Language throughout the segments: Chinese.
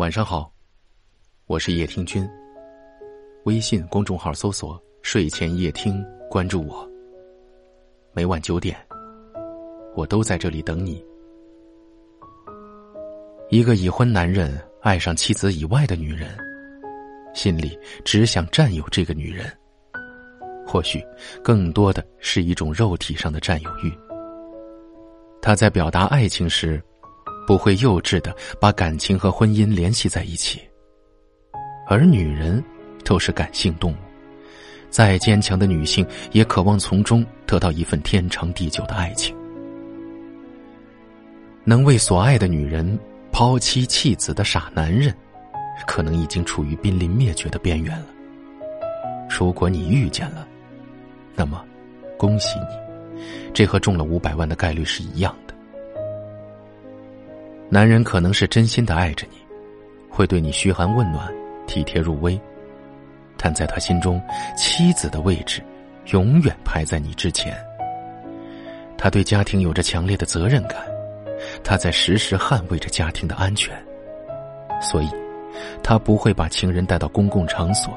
晚上好，我是叶听君。微信公众号搜索“睡前夜听”，关注我。每晚九点，我都在这里等你。一个已婚男人爱上妻子以外的女人，心里只想占有这个女人，或许更多的是一种肉体上的占有欲。他在表达爱情时。不会幼稚的把感情和婚姻联系在一起，而女人都是感性动物，再坚强的女性也渴望从中得到一份天长地久的爱情。能为所爱的女人抛妻弃子的傻男人，可能已经处于濒临灭绝的边缘了。如果你遇见了，那么，恭喜你，这和中了五百万的概率是一样的。男人可能是真心的爱着你，会对你嘘寒问暖、体贴入微，但在他心中，妻子的位置永远排在你之前。他对家庭有着强烈的责任感，他在时时捍卫着家庭的安全，所以，他不会把情人带到公共场所，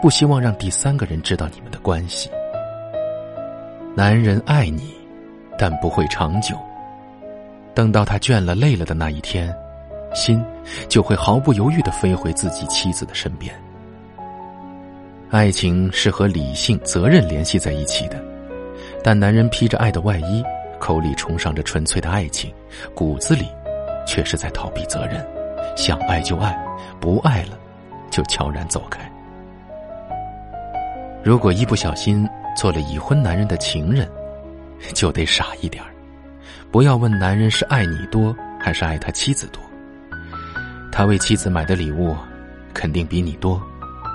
不希望让第三个人知道你们的关系。男人爱你，但不会长久。等到他倦了、累了的那一天，心就会毫不犹豫的飞回自己妻子的身边。爱情是和理性、责任联系在一起的，但男人披着爱的外衣，口里崇尚着纯粹的爱情，骨子里却是在逃避责任。想爱就爱，不爱了就悄然走开。如果一不小心做了已婚男人的情人，就得傻一点儿。不要问男人是爱你多还是爱他妻子多。他为妻子买的礼物，肯定比你多，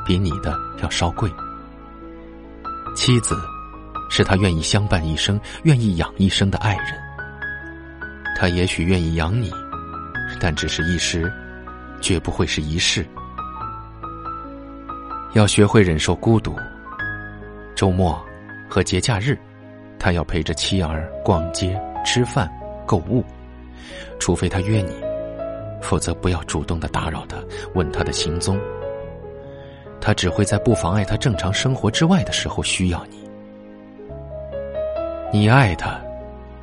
比你的要稍贵。妻子，是他愿意相伴一生、愿意养一生的爱人。他也许愿意养你，但只是一时，绝不会是一世。要学会忍受孤独。周末和节假日，他要陪着妻儿逛街。吃饭、购物，除非他约你，否则不要主动的打扰他，问他的行踪。他只会在不妨碍他正常生活之外的时候需要你。你爱他，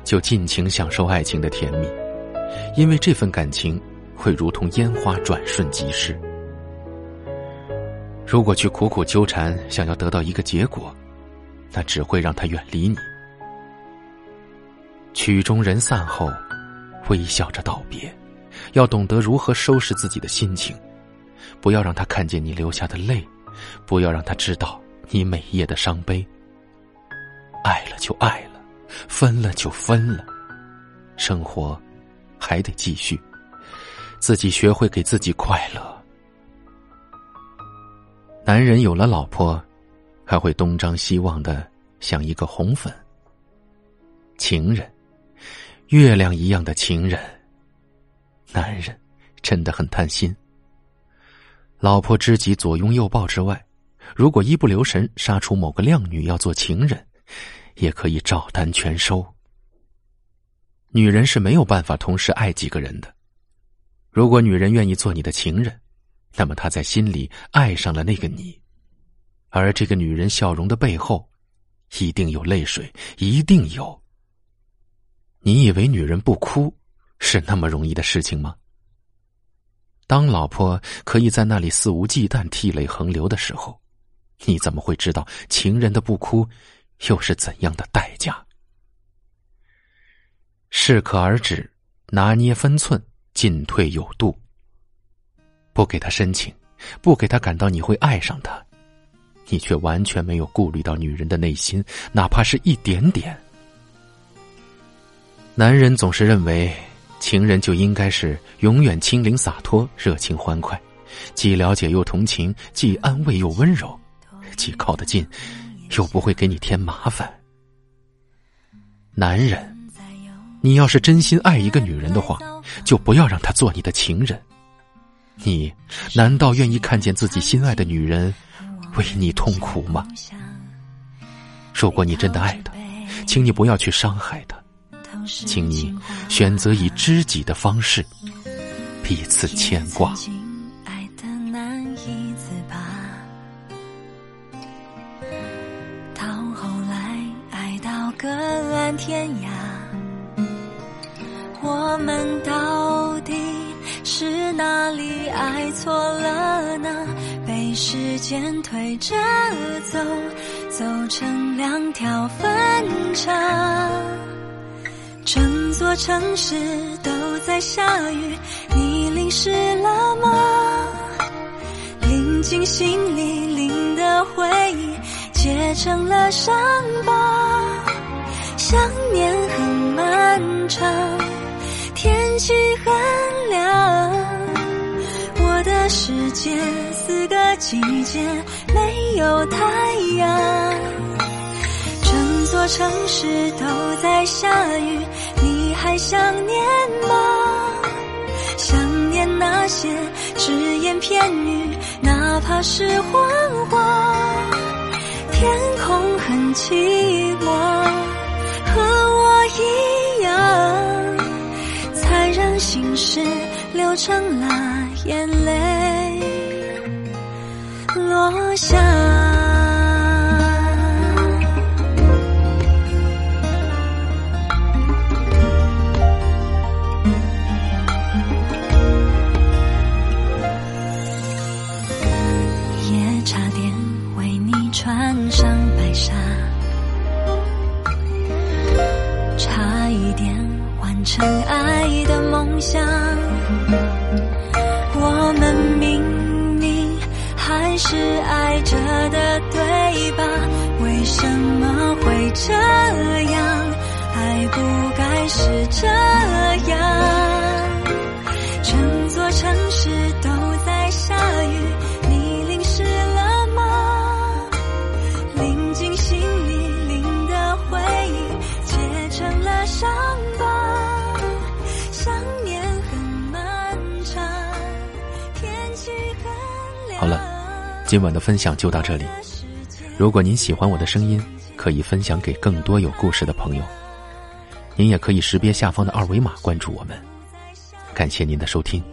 就尽情享受爱情的甜蜜，因为这份感情会如同烟花转瞬即逝。如果去苦苦纠缠，想要得到一个结果，那只会让他远离你。曲终人散后，微笑着道别，要懂得如何收拾自己的心情，不要让他看见你流下的泪，不要让他知道你每夜的伤悲。爱了就爱了，分了就分了，生活还得继续，自己学会给自己快乐。男人有了老婆，还会东张西望的像一个红粉。情人。月亮一样的情人，男人真的很贪心。老婆知己左拥右抱之外，如果一不留神杀出某个靓女要做情人，也可以照单全收。女人是没有办法同时爱几个人的。如果女人愿意做你的情人，那么她在心里爱上了那个你，而这个女人笑容的背后，一定有泪水，一定有。你以为女人不哭是那么容易的事情吗？当老婆可以在那里肆无忌惮、涕泪横流的时候，你怎么会知道情人的不哭又是怎样的代价？适可而止，拿捏分寸，进退有度。不给他深情，不给他感到你会爱上他，你却完全没有顾虑到女人的内心，哪怕是一点点。男人总是认为，情人就应该是永远清灵洒脱、热情欢快，既了解又同情，既安慰又温柔，既靠得近，又不会给你添麻烦。男人，你要是真心爱一个女人的话，就不要让她做你的情人。你难道愿意看见自己心爱的女人为你痛苦吗？如果你真的爱她，请你不要去伤害她。请你选择以知己的方式彼此牵挂。爱的难以自拔到后来爱到各安天涯我们到底是哪里爱错了呢？被时间推着走走成两条分岔。整座城市都在下雨，你淋湿了吗？淋进心里，淋的回忆结成了伤疤。想念很漫长，天气很凉，我的世界四个季节没有太阳。城市都在下雨。你还想念吗？想念那些只言片语，哪怕是谎话。天空很寂寞，和我一样，才让心事流成了眼泪落下。是爱着的对吧？为什么会这样？爱不该是这样。今晚的分享就到这里。如果您喜欢我的声音，可以分享给更多有故事的朋友。您也可以识别下方的二维码关注我们。感谢您的收听，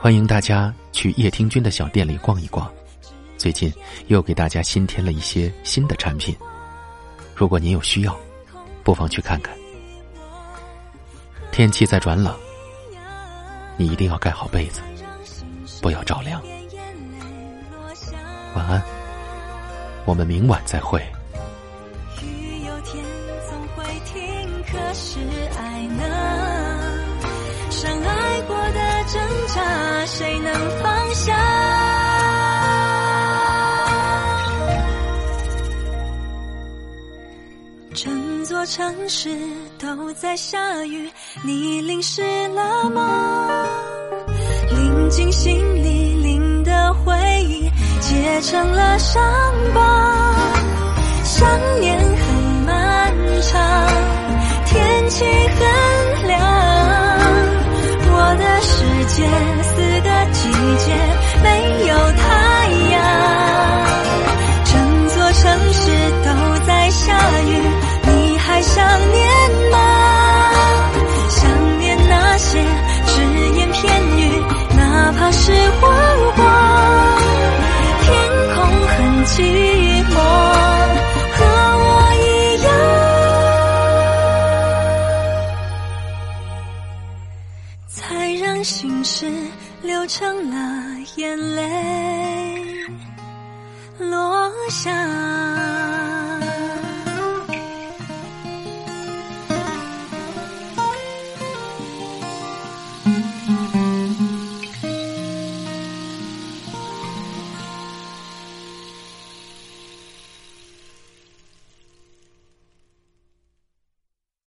欢迎大家去叶听君的小店里逛一逛。最近又给大家新添了一些新的产品，如果您有需要，不妨去看看。天气在转冷，你一定要盖好被子。不要着凉，晚安。我们明晚再会。雨有天总会停，可是爱呢？相爱过的挣扎，谁能放下？整座城市都在下雨，你淋湿了吗？淋进心里，成了伤疤。想念很漫长，天气很成了眼泪落下。